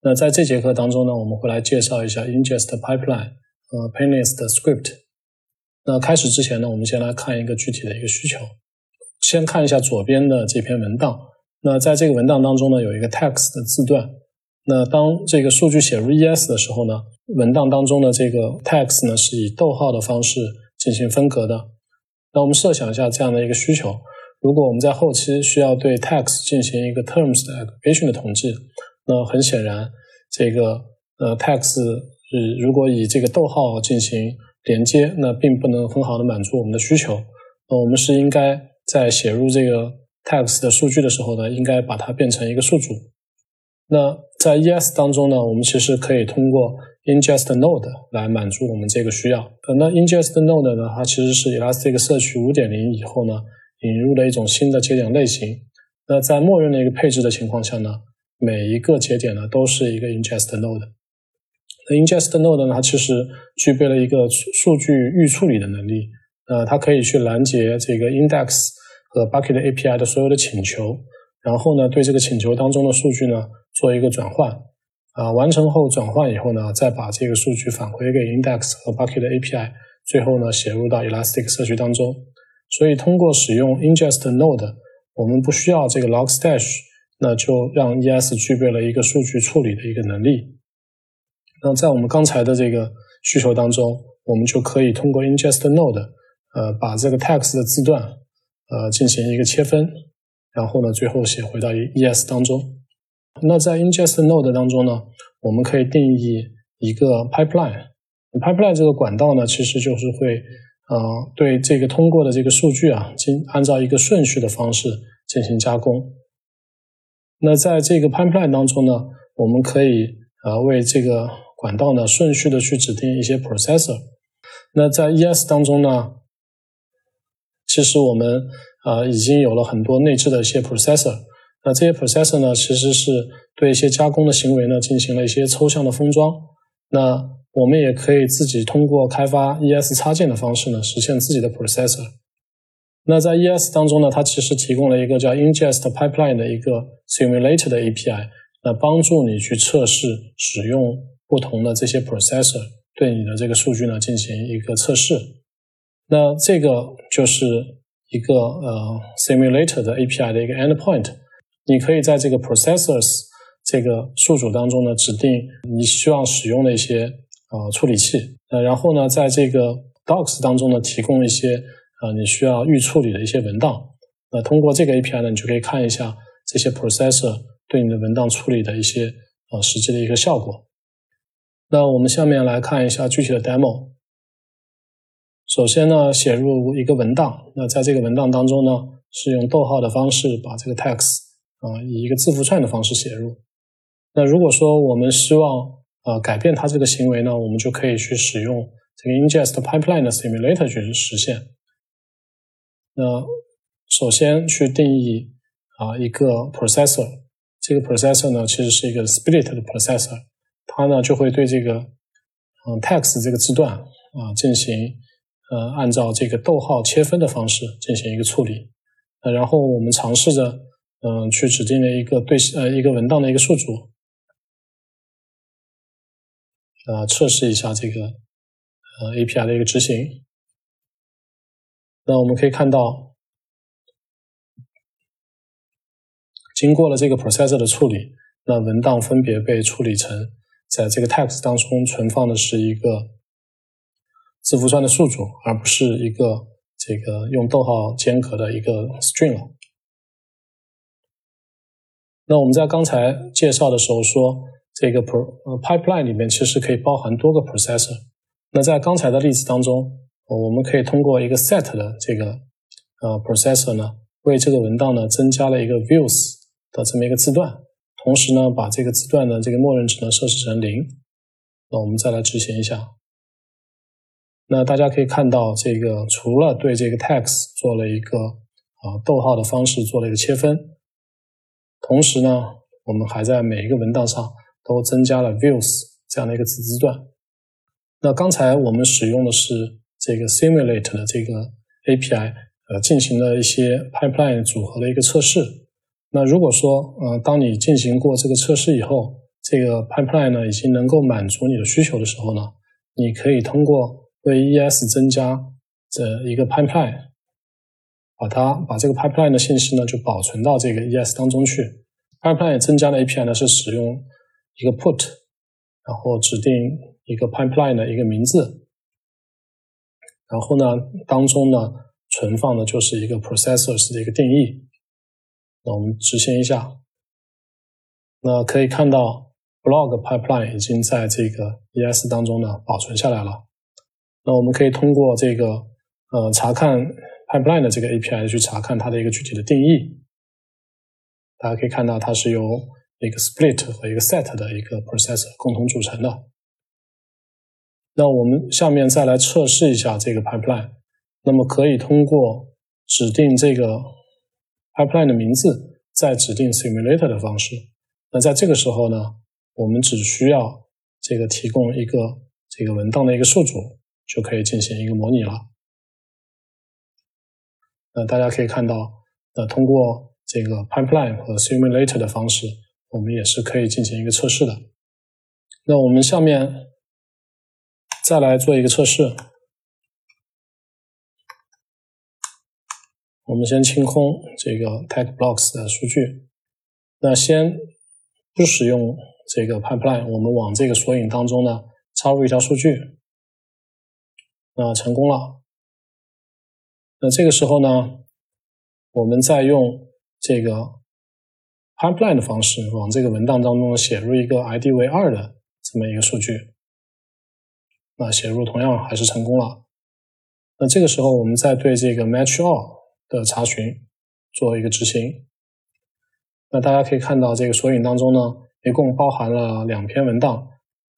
那在这节课当中呢，我们会来介绍一下 ingest pipeline 和 painless script。那开始之前呢，我们先来看一个具体的一个需求。先看一下左边的这篇文档。那在这个文档当中呢，有一个 text 的字段。那当这个数据写入 ES 的时候呢，文档当中的这个 text 呢是以逗号的方式进行分隔的。那我们设想一下这样的一个需求：如果我们在后期需要对 text 进行一个 terms 的 aggregation 的统计。那很显然，这个呃 text 是如果以这个逗号进行连接，那并不能很好的满足我们的需求。那我们是应该在写入这个 text 的数据的时候呢，应该把它变成一个数组。那在 ES 当中呢，我们其实可以通过 ingest node 来满足我们这个需要。那 ingest node 呢，它其实是 Elasticsearch 5.0以后呢引入的一种新的节点类型。那在默认的一个配置的情况下呢。每一个节点呢都是一个 ingest node，那 ingest node 呢它其实具备了一个数据预处理的能力，呃，它可以去拦截这个 index 和 bucket API 的所有的请求，然后呢对这个请求当中的数据呢做一个转换，啊，完成后转换以后呢再把这个数据返回给 index 和 bucket API，最后呢写入到 Elasticsearch 当中。所以通过使用 ingest node，我们不需要这个 logstash。那就让 ES 具备了一个数据处理的一个能力。那在我们刚才的这个需求当中，我们就可以通过 ingest node，呃，把这个 text 的字段，呃，进行一个切分，然后呢，最后写回到 ES 当中。那在 ingest node 当中呢，我们可以定义一个 pipeline。pipeline 这个管道呢，其实就是会，呃，对这个通过的这个数据啊，进按照一个顺序的方式进行加工。那在这个 pipeline 当中呢，我们可以呃为这个管道呢顺序的去指定一些 processor。那在 ES 当中呢，其实我们呃已经有了很多内置的一些 processor。那这些 processor 呢，其实是对一些加工的行为呢进行了一些抽象的封装。那我们也可以自己通过开发 ES 插件的方式呢，实现自己的 processor。那在 ES 当中呢，它其实提供了一个叫 ingest pipeline 的一个 simulator 的 API，那帮助你去测试使用不同的这些 processor 对你的这个数据呢进行一个测试。那这个就是一个呃 simulator 的 API 的一个 endpoint，你可以在这个 processors 这个数组当中呢指定你希望使用的一些呃处理器，呃，然后呢在这个 docs 当中呢提供一些。啊，你需要预处理的一些文档，那通过这个 API 呢，你就可以看一下这些 processor 对你的文档处理的一些呃实际的一个效果。那我们下面来看一下具体的 demo。首先呢，写入一个文档，那在这个文档当中呢，是用逗号的方式把这个 text 啊以一个字符串的方式写入。那如果说我们希望呃改变它这个行为呢，我们就可以去使用这个 ingest pipeline 的 simulator 去实现。那首先去定义啊一个 processor，这个 processor 呢其实是一个 split 的 processor，它呢就会对这个嗯 text 这个字段啊进行呃按照这个逗号切分的方式进行一个处理，呃然后我们尝试着嗯去指定了一个对呃一个文档的一个数组，呃测试一下这个呃 API 的一个执行。那我们可以看到，经过了这个 processor 的处理，那文档分别被处理成在这个 text 当中存放的是一个字符串的数组，而不是一个这个用逗号间隔的一个 string 了。那我们在刚才介绍的时候说，这个 pro 呃 pipeline 里面其实可以包含多个 processor。那在刚才的例子当中。我们可以通过一个 set 的这个呃 processor 呢，为这个文档呢增加了一个 views 的这么一个字段，同时呢把这个字段的这个默认值呢设置成零。那我们再来执行一下。那大家可以看到，这个除了对这个 text 做了一个啊逗号的方式做了一个切分，同时呢，我们还在每一个文档上都增加了 views 这样的一个子字段。那刚才我们使用的是。这个 simulate 的这个 API，呃，进行了一些 pipeline 组合的一个测试。那如果说，呃，当你进行过这个测试以后，这个 pipeline 呢已经能够满足你的需求的时候呢，你可以通过为 ES 增加这一个 pipeline，把它把这个 pipeline 的信息呢就保存到这个 ES 当中去。pipeline 增加的 API 呢是使用一个 put，然后指定一个 pipeline 的一个名字，然后呢当中呢存放的就是一个 processors 的一个定义。那我们执行一下，那可以看到 blog pipeline 已经在这个 ES 当中呢保存下来了。那我们可以通过这个呃查看 pipeline 的这个 API 去查看它的一个具体的定义。大家可以看到它是由一个 split 和一个 set 的一个 processor 共同组成的。那我们下面再来测试一下这个 pipeline。那么可以通过指定这个 pipeline 的名字，再指定 simulator 的方式。那在这个时候呢，我们只需要这个提供一个这个文档的一个宿主，就可以进行一个模拟了。那大家可以看到，那通过这个 pipeline 和 simulator 的方式，我们也是可以进行一个测试的。那我们下面再来做一个测试。我们先清空这个 tag blocks 的数据，那先不使用这个 pipeline，我们往这个索引当中呢插入一条数据，那成功了。那这个时候呢，我们再用这个 pipeline 的方式往这个文档当中写入一个 ID 为二的这么一个数据，那写入同样还是成功了。那这个时候我们再对这个 match all 的查询做一个执行，那大家可以看到这个索引当中呢，一共包含了两篇文档。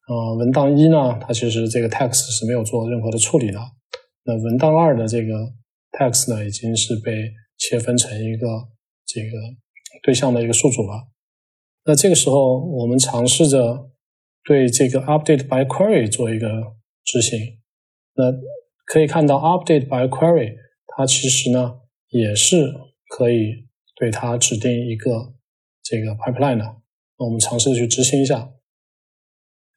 呃，文档一呢，它其实这个 text 是没有做任何的处理的。那文档二的这个 text 呢，已经是被切分成一个这个对象的一个数组了。那这个时候，我们尝试着对这个 update by query 做一个执行。那可以看到 update by query 它其实呢。也是可以对它指定一个这个 pipeline 的。那我们尝试去执行一下。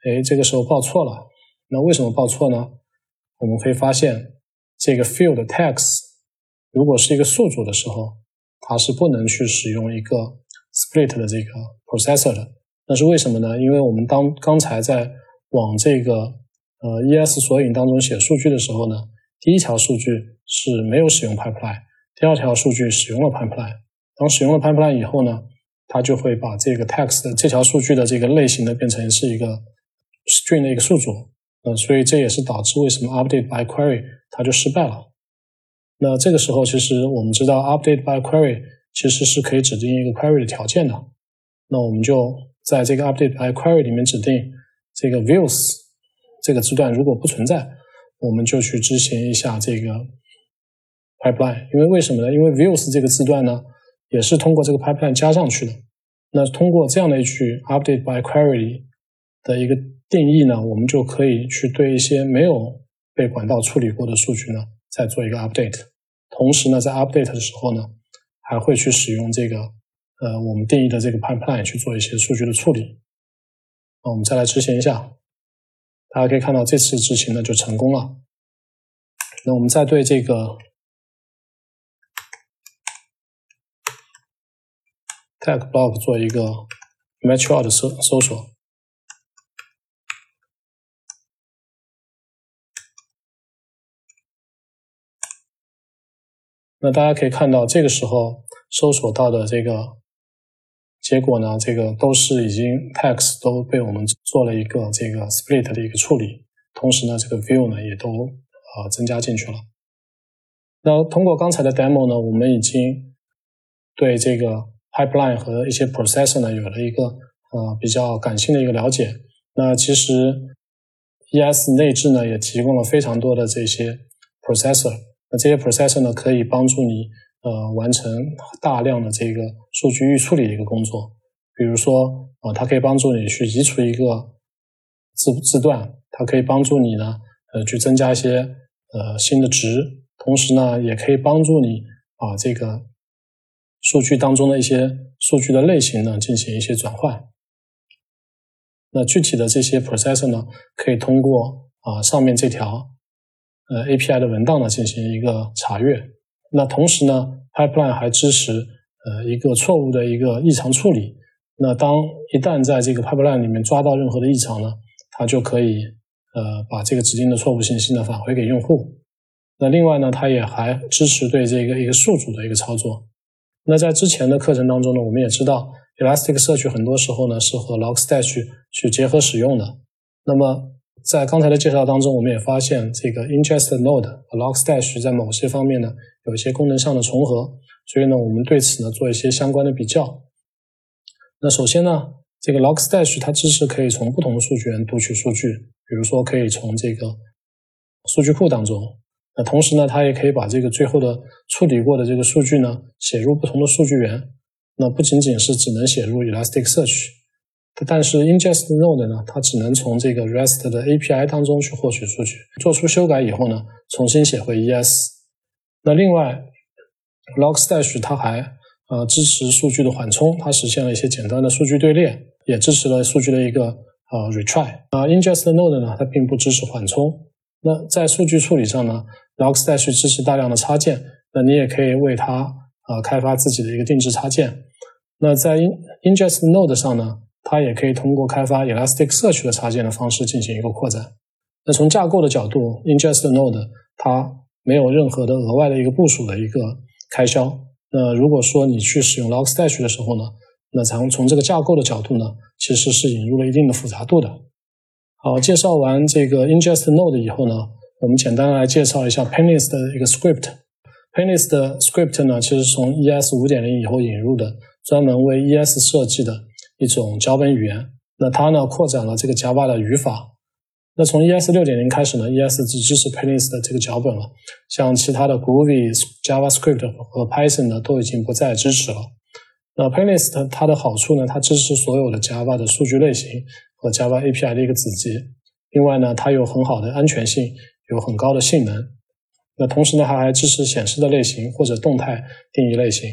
哎，这个时候报错了。那为什么报错呢？我们可以发现，这个 field text 如果是一个宿主的时候，它是不能去使用一个 split 的这个 processor 的。那是为什么呢？因为我们当刚才在往这个呃 ES 索引当中写数据的时候呢，第一条数据是没有使用 pipeline。第二条数据使用了 pipeline，当使用了 pipeline 以后呢，它就会把这个 text 这条数据的这个类型呢变成是一个 string 的一个数组，呃，所以这也是导致为什么 update by query 它就失败了。那这个时候其实我们知道 update by query 其实是可以指定一个 query 的条件的，那我们就在这个 update by query 里面指定这个 views 这个字段如果不存在，我们就去执行一下这个。pipeline，因为为什么呢？因为 views 这个字段呢，也是通过这个 pipeline 加上去的。那通过这样的一句 update by query 的一个定义呢，我们就可以去对一些没有被管道处理过的数据呢，再做一个 update。同时呢，在 update 的时候呢，还会去使用这个呃我们定义的这个 pipeline 去做一些数据的处理。那我们再来执行一下，大家可以看到这次执行呢就成功了。那我们再对这个。tag block 做一个 match all 的搜搜索，那大家可以看到，这个时候搜索到的这个结果呢，这个都是已经 text 都被我们做了一个这个 split 的一个处理，同时呢，这个 view 呢也都呃增加进去了。那通过刚才的 demo 呢，我们已经对这个 pipeline 和一些 processor 呢，有了一个呃比较感性的一个了解。那其实 ES 内置呢，也提供了非常多的这些 processor。那这些 processor 呢，可以帮助你呃完成大量的这个数据预处理的一个工作。比如说啊，它可以帮助你去移除一个字字段，它可以帮助你呢呃去增加一些呃新的值，同时呢，也可以帮助你把这个。数据当中的一些数据的类型呢，进行一些转换。那具体的这些 processor 呢，可以通过啊上面这条呃 API 的文档呢进行一个查阅。那同时呢，pipeline 还支持呃一个错误的一个异常处理。那当一旦在这个 pipeline 里面抓到任何的异常呢，它就可以呃把这个指定的错误信息呢返回给用户。那另外呢，它也还支持对这个一个宿主的一个操作。那在之前的课程当中呢，我们也知道 Elasticsearch 很多时候呢是和 Logstash 去结合使用的。那么在刚才的介绍当中，我们也发现这个 Ingest Node 和 Logstash 在某些方面呢有一些功能上的重合，所以呢，我们对此呢做一些相关的比较。那首先呢，这个 Logstash 它支持可以从不同的数据源读取数据，比如说可以从这个数据库当中。那同时呢，它也可以把这个最后的处理过的这个数据呢写入不同的数据源。那不仅仅是只能写入 Elasticsearch，但是 Ingest Node 呢，它只能从这个 REST 的 API 当中去获取数据，做出修改以后呢，重新写回 ES。那另外，Logstash 它还呃支持数据的缓冲，它实现了一些简单的数据队列，也支持了数据的一个呃 retry。啊，Ingest Node 呢，它并不支持缓冲。那在数据处理上呢，Logstash 支持大量的插件，那你也可以为它啊开发自己的一个定制插件。那在 Ingest Node 上呢，它也可以通过开发 Elasticsearch 的插件的方式进行一个扩展。那从架构的角度，Ingest Node 它没有任何的额外的一个部署的一个开销。那如果说你去使用 Logstash 的时候呢，那从从这个架构的角度呢，其实是引入了一定的复杂度的。好，介绍完这个 ingest node 以后呢，我们简单来介绍一下 Painless 的一个 script。Painless 的 script 呢，其实从 ES 5.0以后引入的，专门为 ES 设计的一种脚本语言。那它呢，扩展了这个 Java 的语法。那从 ES 6.0开始呢，ES 只支持 Painless 的这个脚本了，像其他的 Groovy、JavaScript 和 Python 呢，都已经不再支持了。那 Painless 它的好处呢，它支持所有的 Java 的数据类型。和 Java API 的一个子集，另外呢，它有很好的安全性，有很高的性能。那同时呢，它还支持显示的类型或者动态定义类型。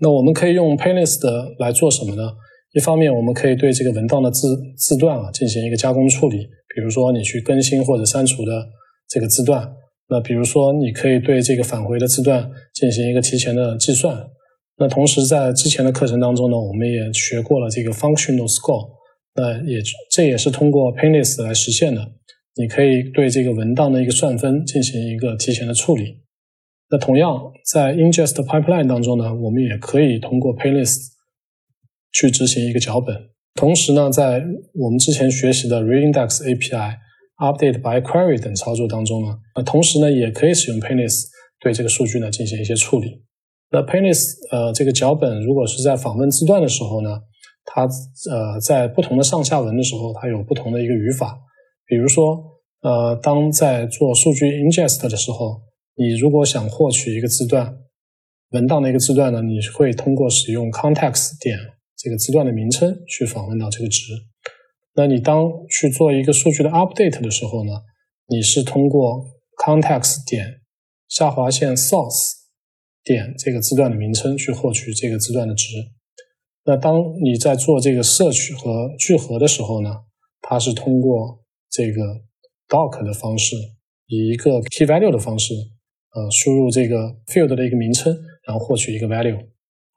那我们可以用 Painless 的来做什么呢？一方面，我们可以对这个文档的字字段啊进行一个加工处理，比如说你去更新或者删除的这个字段。那比如说，你可以对这个返回的字段进行一个提前的计算。那同时，在之前的课程当中呢，我们也学过了这个 Functional Score。那也这也是通过 Painless 来实现的。你可以对这个文档的一个算分进行一个提前的处理。那同样在 Ingest Pipeline 当中呢，我们也可以通过 Painless 去执行一个脚本。同时呢，在我们之前学习的 Reindex API、Update by Query 等操作当中呢，那同时呢，也可以使用 Painless 对这个数据呢进行一些处理。那 Painless 呃这个脚本如果是在访问字段的时候呢？它呃，在不同的上下文的时候，它有不同的一个语法。比如说，呃，当在做数据 ingest 的时候，你如果想获取一个字段文档的一个字段呢，你会通过使用 context 点这个字段的名称去访问到这个值。那你当去做一个数据的 update 的时候呢，你是通过 context 点下划线 source 点这个字段的名称去获取这个字段的值。那当你在做这个 search 和聚合的时候呢，它是通过这个 doc 的方式，以一个 key value 的方式，呃，输入这个 field 的一个名称，然后获取一个 value。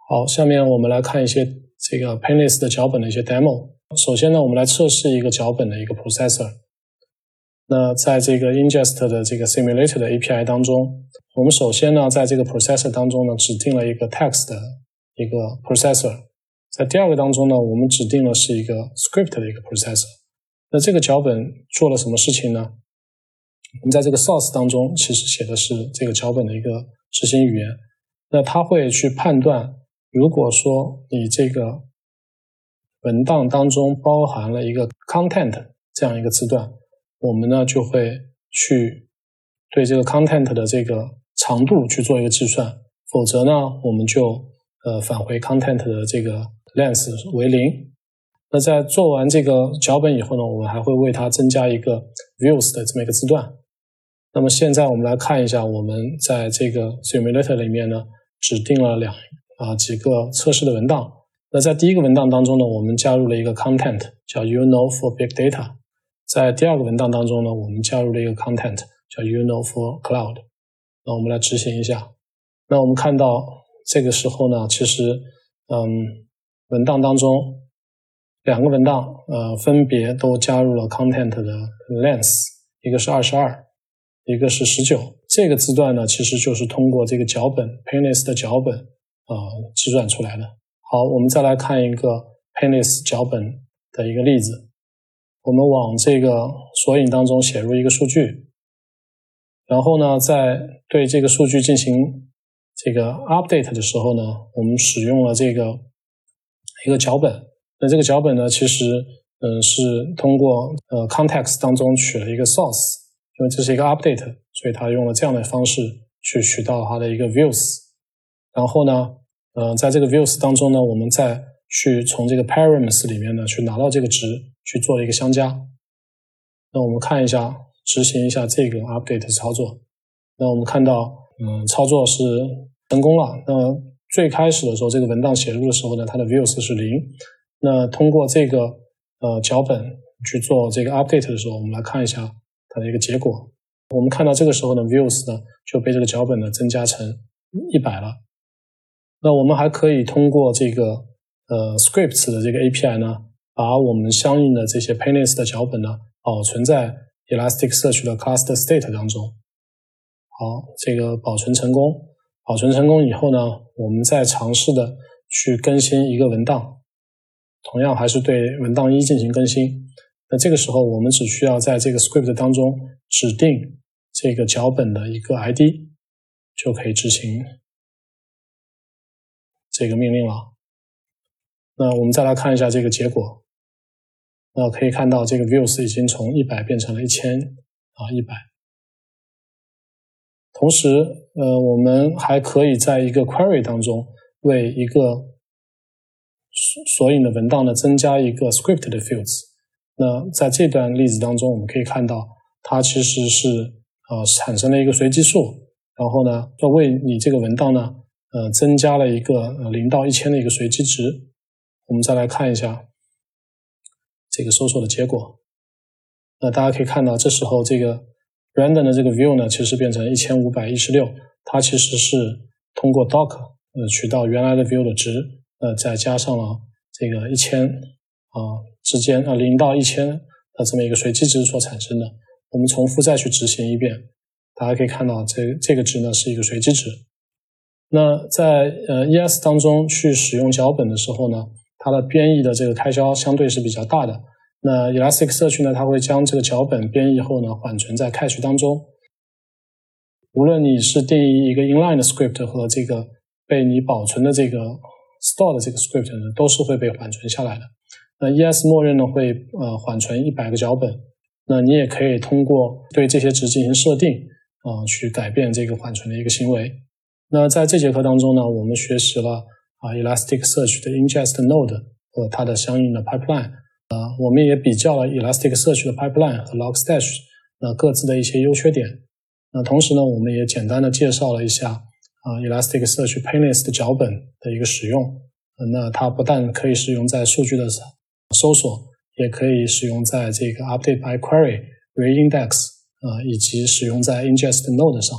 好，下面我们来看一些这个 Painless 的脚本的一些 demo。首先呢，我们来测试一个脚本的一个 processor。那在这个 ingest 的这个 simulator 的 API 当中，我们首先呢，在这个 processor 当中呢，指定了一个 text 的一个 processor。在第二个当中呢，我们指定了是一个 script 的一个 processor。那这个脚本做了什么事情呢？我们在这个 source 当中其实写的是这个脚本的一个执行语言。那它会去判断，如果说你这个文档当中包含了一个 content 这样一个字段，我们呢就会去对这个 content 的这个长度去做一个计算。否则呢，我们就呃返回 content 的这个。length 为零。那在做完这个脚本以后呢，我们还会为它增加一个 views 的这么一个字段。那么现在我们来看一下，我们在这个 simulator 里面呢，指定了两啊几个测试的文档。那在第一个文档当中呢，我们加入了一个 content 叫 you know for big data。在第二个文档当中呢，我们加入了一个 content 叫 you know for cloud。那我们来执行一下。那我们看到这个时候呢，其实，嗯，文档当中两个文档，呃，分别都加入了 content 的 length，一个是二十二，一个是十九。这个字段呢，其实就是通过这个脚本 Painless 的脚本，呃，计算出来的。好，我们再来看一个 Painless 脚本的一个例子。我们往这个索引当中写入一个数据，然后呢，在对这个数据进行这个 update 的时候呢，我们使用了这个一个脚本。那这个脚本呢，其实嗯是通过呃 context 当中取了一个 source，因为这是一个 update，所以它用了这样的方式去取到它的一个 views。然后呢。呃，在这个 views 当中呢，我们再去从这个 params 里面呢去拿到这个值，去做一个相加。那我们看一下，执行一下这个 update 操作。那我们看到，嗯，操作是成功了。那最开始的时候，这个文档写入的时候呢，它的 views 是零。那通过这个呃脚本去做这个 update 的时候，我们来看一下它的一个结果。我们看到这个时候呢，views 呢就被这个脚本呢增加成一百了。那我们还可以通过这个呃 scripts 的这个 API 呢，把我们相应的这些 Painless 的脚本呢保存在 Elasticsearch 的 Cluster State 当中。好，这个保存成功。保存成功以后呢，我们再尝试的去更新一个文档，同样还是对文档一进行更新。那这个时候我们只需要在这个 script 当中指定这个脚本的一个 ID，就可以执行。这个命令了，那我们再来看一下这个结果。那可以看到，这个 views 已经从一百变成了一千啊一百。同时，呃，我们还可以在一个 query 当中为一个索引的文档呢增加一个 script 的 fields。那在这段例子当中，我们可以看到，它其实是呃产生了一个随机数，然后呢，要为你这个文档呢。呃，增加了一个呃零到一千的一个随机值。我们再来看一下这个搜索的结果。那大家可以看到，这时候这个 random 的这个 view 呢，其实变成一千五百一十六。它其实是通过 doc 呃取到原来的 view 的值，呃，再加上了这个一千啊之间啊零到一千的这么一个随机值所产生的。我们重复再去执行一遍，大家可以看到这这个值呢是一个随机值。那在呃 ES 当中去使用脚本的时候呢，它的编译的这个开销相对是比较大的。那 Elasticsearch 呢，它会将这个脚本编译后呢缓存在 Cache 当中。无论你是定义一个 inline script 和这个被你保存的这个 store 的这个 script 呢，都是会被缓存下来的。那 ES 默认呢会呃缓存一百个脚本。那你也可以通过对这些值进行设定啊，去改变这个缓存的一个行为。那在这节课当中呢，我们学习了啊 Elasticsearch 的 ingest node 和它的相应的 pipeline，啊，我们也比较了 Elasticsearch 的 pipeline 和 Logstash 那各自的一些优缺点。那同时呢，我们也简单的介绍了一下啊 Elasticsearch Painless 的脚本的一个使用。那它不但可以使用在数据的搜索，也可以使用在这个 update by query、reindex 啊，以及使用在 ingest node 上。